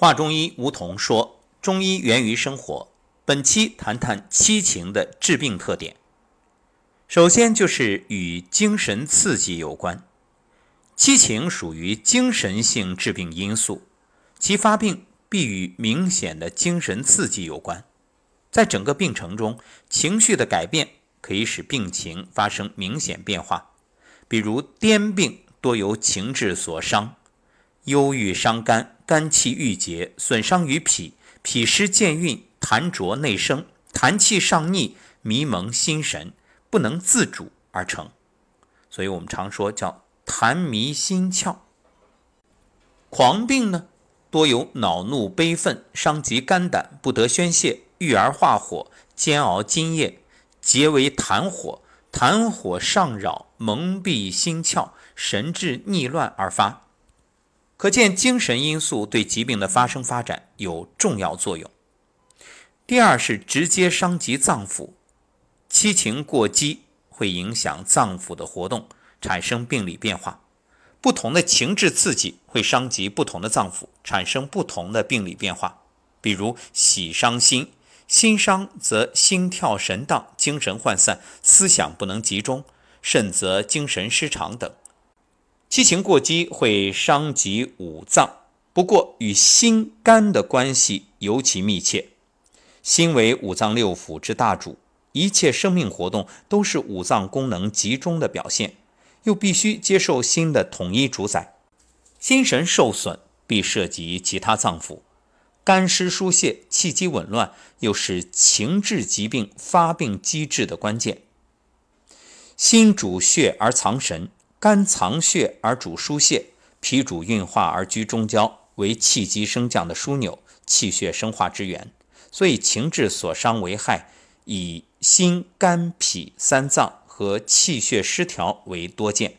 华中医吴桐说：“中医源于生活。”本期谈谈七情的致病特点。首先就是与精神刺激有关。七情属于精神性致病因素，其发病必与明显的精神刺激有关。在整个病程中，情绪的改变可以使病情发生明显变化。比如癫病多由情志所伤，忧郁伤肝，肝气郁结，损伤于脾，脾湿健运。痰浊内生，痰气上逆，迷蒙心神，不能自主而成，所以我们常说叫痰迷心窍。狂病呢，多由恼怒悲愤伤及肝胆，不得宣泄，郁而化火，煎熬津液，结为痰火，痰火上扰，蒙蔽心窍，神志逆乱而发。可见精神因素对疾病的发生发展有重要作用。第二是直接伤及脏腑，七情过激会影响脏腑的活动，产生病理变化。不同的情志刺激会伤及不同的脏腑，产生不同的病理变化。比如喜伤心，心伤则心跳神荡，精神涣散，思想不能集中，甚则精神失常等。七情过激会伤及五脏，不过与心肝的关系尤其密切。心为五脏六腑之大主，一切生命活动都是五脏功能集中的表现，又必须接受心的统一主宰。心神受损，必涉及其他脏腑，肝湿疏泄、气机紊乱，又是情志疾病发病机制的关键。心主血而藏神，肝藏血而主疏泄，脾主运化而居中焦，为气机升降的枢纽，气血生化之源。所以情志所伤为害，以心、肝、脾三脏和气血失调为多见。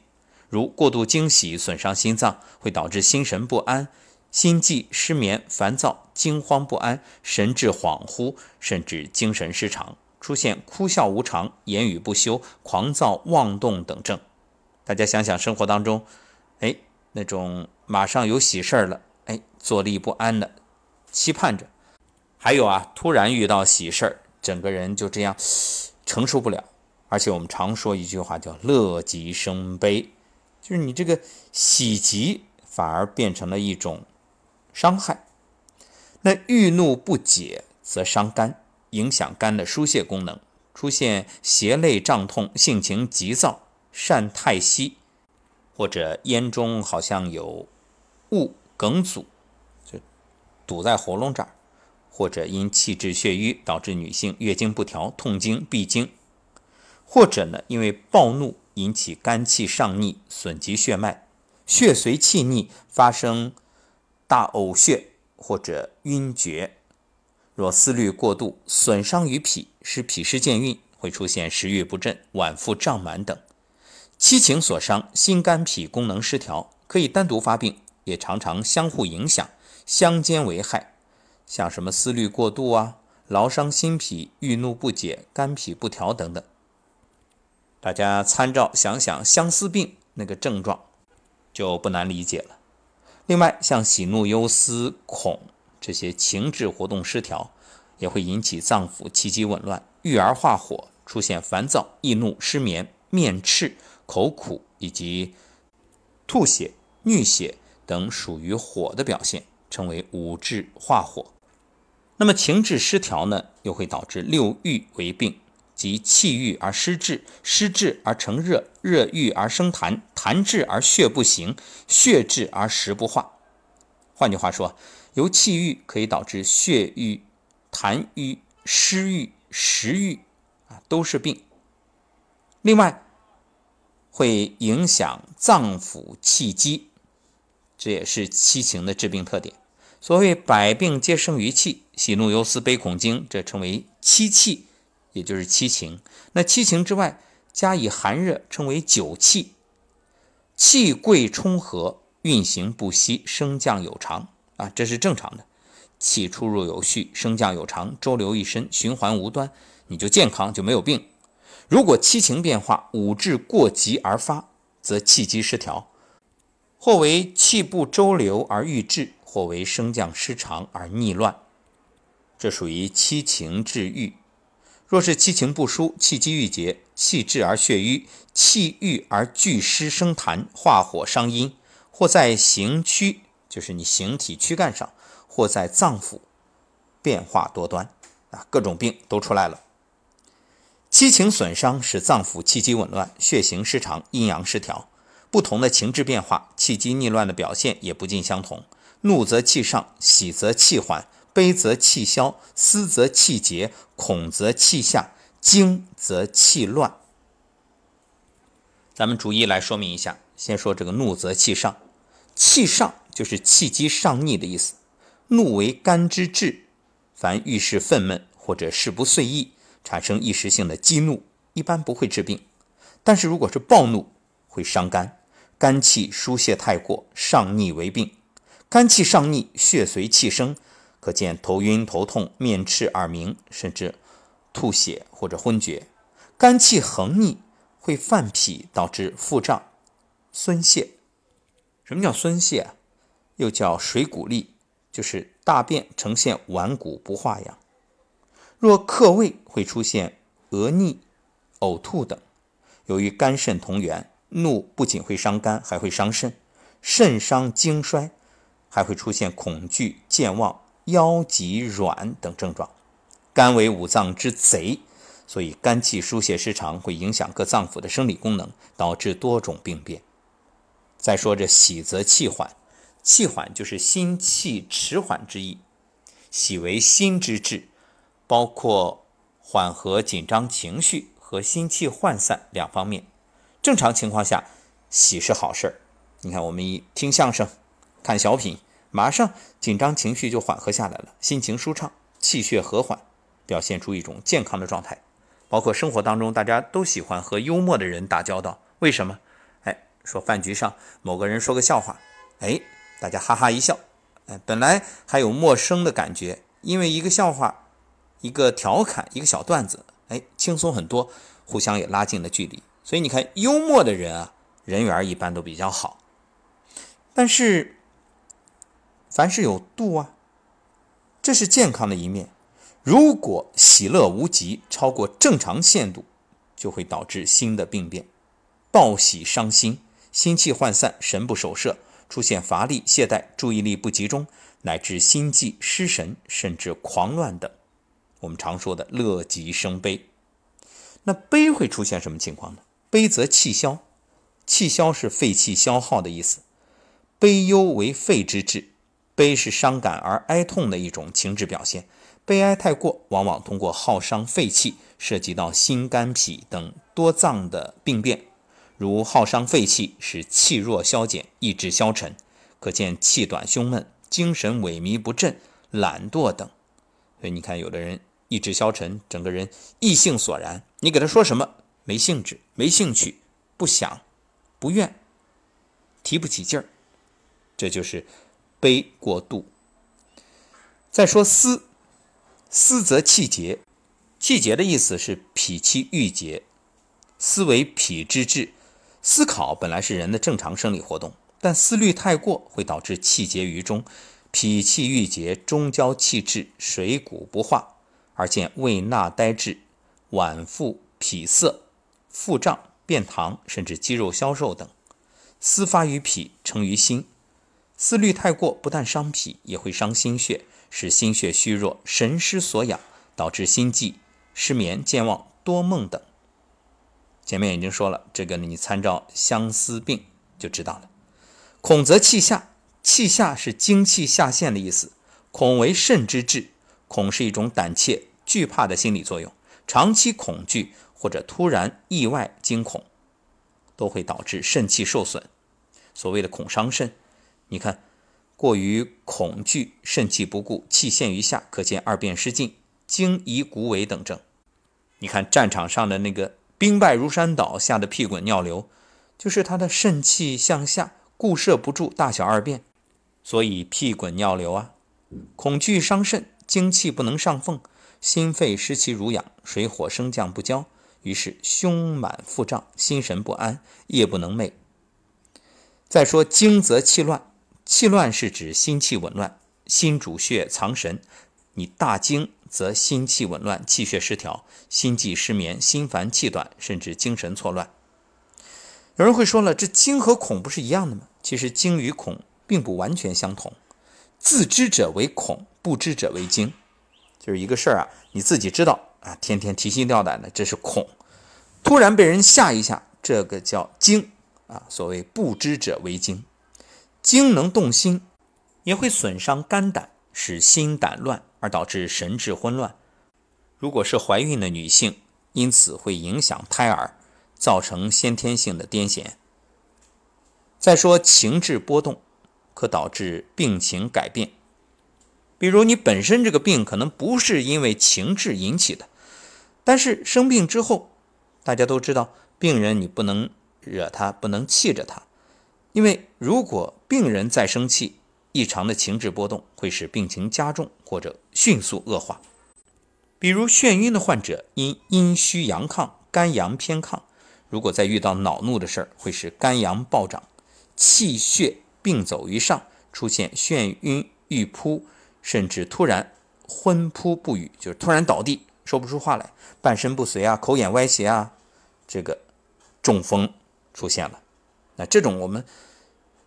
如过度惊喜损伤心脏，会导致心神不安、心悸、失眠、烦躁、惊慌不安、神志恍惚，甚至精神失常，出现哭笑无常、言语不休、狂躁妄动等症。大家想想生活当中，哎，那种马上有喜事儿了，哎，坐立不安的，期盼着。还有啊，突然遇到喜事儿，整个人就这样承受不了。而且我们常说一句话叫“乐极生悲”，就是你这个喜极反而变成了一种伤害。那郁怒不解则伤肝，影响肝的疏泄功能，出现胁肋胀痛、性情急躁、善太息，或者咽中好像有物梗阻，就堵在喉咙这儿。或者因气滞血瘀导致女性月经不调、痛经、闭经，或者呢因为暴怒引起肝气上逆，损及血脉，血随气逆发生大呕血或者晕厥。若思虑过度，损伤于脾，使脾湿健运，会出现食欲不振、脘腹胀满等。七情所伤，心肝脾功能失调，可以单独发病，也常常相互影响，相兼为害。像什么思虑过度啊，劳伤心脾、郁怒不解、肝脾不调等等，大家参照想想相思病那个症状，就不难理解了。另外，像喜怒忧思恐这些情志活动失调，也会引起脏腑气机紊乱，郁而化火，出现烦躁、易怒、失眠、面赤、口苦以及吐血、衄血等属于火的表现，称为五志化火。那么情志失调呢，又会导致六郁为病，即气郁而失志，失志而成热，热郁而生痰，痰滞而血不行，血滞而食不化。换句话说，由气郁可以导致血郁、痰郁、湿郁、食郁啊，都是病。另外，会影响脏腑气机，这也是七情的致病特点。所谓百病皆生于气，喜怒忧思悲恐惊，这称为七气，也就是七情。那七情之外，加以寒热，称为九气。气贵冲和，运行不息，升降有常啊，这是正常的。气出入有序，升降有常，周流一身，循环无端，你就健康，就没有病。如果七情变化，五志过急而发，则气机失调，或为气不周流而郁滞。或为升降失常而逆乱，这属于七情治郁。若是七情不舒，气机郁结，气滞而血瘀，气郁而聚湿生痰，化火伤阴，或在形躯，就是你形体躯干上，或在脏腑，变化多端啊，各种病都出来了。七情损伤使脏腑气机紊乱，血行失常，阴阳失调。不同的情志变化，气机逆乱的表现也不尽相同。怒则气上，喜则气缓，悲则气消，思则气结，恐则气下，惊则气乱。咱们逐一来说明一下。先说这个怒则气上，气上就是气机上逆的意思。怒为肝之志，凡遇事愤懑或者事不遂意。产生一时性的激怒，一般不会治病，但是如果是暴怒，会伤肝，肝气疏泄太过，上逆为病。肝气上逆，血随气生，可见头晕、头痛、面赤、耳鸣，甚至吐血或者昏厥。肝气横逆会犯脾，导致腹胀、孙泄。什么叫孙泄？又叫水谷痢，就是大便呈现顽固不化样。若克胃，会出现恶逆、呕吐等。由于肝肾同源，怒不仅会伤肝，还会伤肾，肾伤精衰，还会出现恐惧、健忘、腰脊软等症状。肝为五脏之贼，所以肝气疏泄失常，会影响各脏腑的生理功能，导致多种病变。再说这喜则气缓，气缓就是心气迟缓之意，喜为心之志。包括缓和紧张情绪和心气涣散两方面。正常情况下，喜是好事儿。你看，我们一听相声、看小品，马上紧张情绪就缓和下来了，心情舒畅，气血和缓，表现出一种健康的状态。包括生活当中，大家都喜欢和幽默的人打交道。为什么？哎，说饭局上某个人说个笑话，哎，大家哈哈一笑，哎，本来还有陌生的感觉，因为一个笑话。一个调侃，一个小段子，哎，轻松很多，互相也拉近了距离。所以你看，幽默的人啊，人缘一般都比较好。但是，凡事有度啊，这是健康的一面。如果喜乐无极，超过正常限度，就会导致新的病变，暴喜伤心，心气涣散，神不守舍，出现乏力、懈怠、注意力不集中，乃至心悸、失神，甚至狂乱等。我们常说的乐极生悲，那悲会出现什么情况呢？悲则气消，气消是肺气消耗的意思。悲忧为肺之志，悲是伤感而哀痛的一种情志表现。悲哀太过，往往通过耗伤肺气，涉及到心肝脾等多脏的病变，如耗伤肺气，使气弱消减，意志消沉，可见气短胸闷、精神萎靡不振、懒惰等。所以你看，有的人。意志消沉，整个人意兴索然。你给他说什么，没兴致、没兴趣、不想、不愿、提不起劲儿，这就是悲过度。再说思，思则气结，气结的意思是脾气郁结。思为脾之志，思考本来是人的正常生理活动，但思虑太过会导致气结于中，脾气郁结，中焦气滞，水谷不化。而见胃纳呆滞、脘腹痞涩、腹胀、便溏，甚至肌肉消瘦等。思发于脾，成于心。思虑太过，不但伤脾，也会伤心血，使心血虚弱，神失所养，导致心悸、失眠、健忘、多梦等。前面已经说了，这个你参照相思病就知道了。恐则气下，气下是精气下陷的意思。恐为肾之志。恐是一种胆怯、惧怕的心理作用，长期恐惧或者突然意外惊恐，都会导致肾气受损。所谓的恐伤肾，你看，过于恐惧，肾气不固，气陷于下，可见二便失禁、惊疑骨痿等症。你看战场上的那个兵败如山倒，吓得屁滚尿流，就是他的肾气向下，固摄不住大小二便，所以屁滚尿流啊。恐惧伤肾。精气不能上奉，心肺失其濡养，水火升降不交，于是胸满腹胀，心神不安，夜不能寐。再说惊则气乱，气乱是指心气紊乱，心主血藏神，你大惊则心气紊乱，气血失调，心悸失眠，心烦气短，甚至精神错乱。有人会说了，这惊和恐不是一样的吗？其实惊与恐并不完全相同。自知者为恐，不知者为惊。就是一个事儿啊，你自己知道啊，天天提心吊胆的，这是恐；突然被人吓一下，这个叫惊啊。所谓不知者为惊，惊能动心，也会损伤肝胆，使心胆乱，而导致神志混乱。如果是怀孕的女性，因此会影响胎儿。造成先天性的癫痫。再说情志波动，可导致病情改变。比如你本身这个病可能不是因为情志引起的，但是生病之后，大家都知道，病人你不能惹他，不能气着他，因为如果病人再生气，异常的情志波动会使病情加重或者迅速恶化。比如眩晕的患者因阴虚阳亢，肝阳偏亢。如果再遇到恼怒的事儿，会使肝阳暴涨，气血并走于上，出现眩晕欲扑，甚至突然昏扑不语，就是突然倒地，说不出话来，半身不遂啊，口眼歪斜啊，这个中风出现了。那这种我们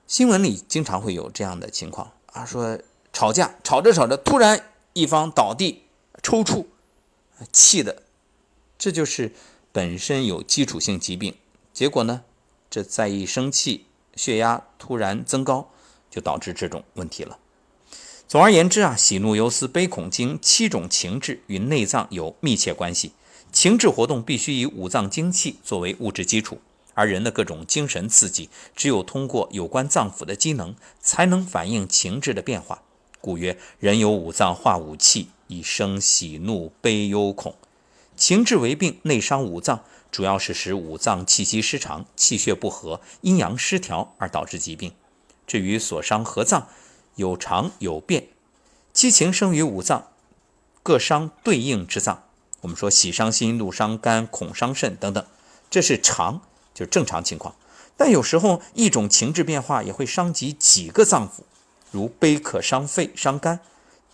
新闻里经常会有这样的情况啊，说吵架吵着吵着，突然一方倒地抽搐，气的，这就是。本身有基础性疾病，结果呢，这再一生气，血压突然增高，就导致这种问题了。总而言之啊，喜怒忧思悲恐惊七种情志与内脏有密切关系，情志活动必须以五脏精气作为物质基础，而人的各种精神刺激，只有通过有关脏腑的机能，才能反映情志的变化。故曰：人有五脏化五气，以生喜怒悲忧恐。情志为病，内伤五脏，主要是使五脏气机失常、气血不和、阴阳失调而导致疾病。至于所伤何脏，有常有变。七情生于五脏，各伤对应之脏。我们说喜伤心、怒伤肝、恐伤肾等等，这是常，就是正常情况。但有时候一种情志变化也会伤及几个脏腑，如悲可伤肺、伤肝；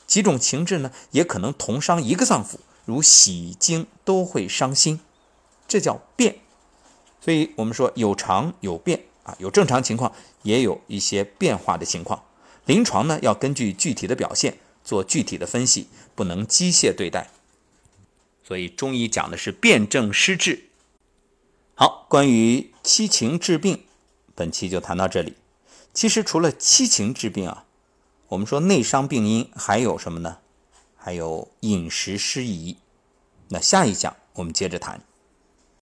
几种情志呢，也可能同伤一个脏腑。如喜惊都会伤心，这叫变。所以我们说有常有变啊，有正常情况，也有一些变化的情况。临床呢要根据具体的表现做具体的分析，不能机械对待。所以中医讲的是辨证施治。好，关于七情治病，本期就谈到这里。其实除了七情治病啊，我们说内伤病因还有什么呢？还有饮食失宜，那下一讲我们接着谈。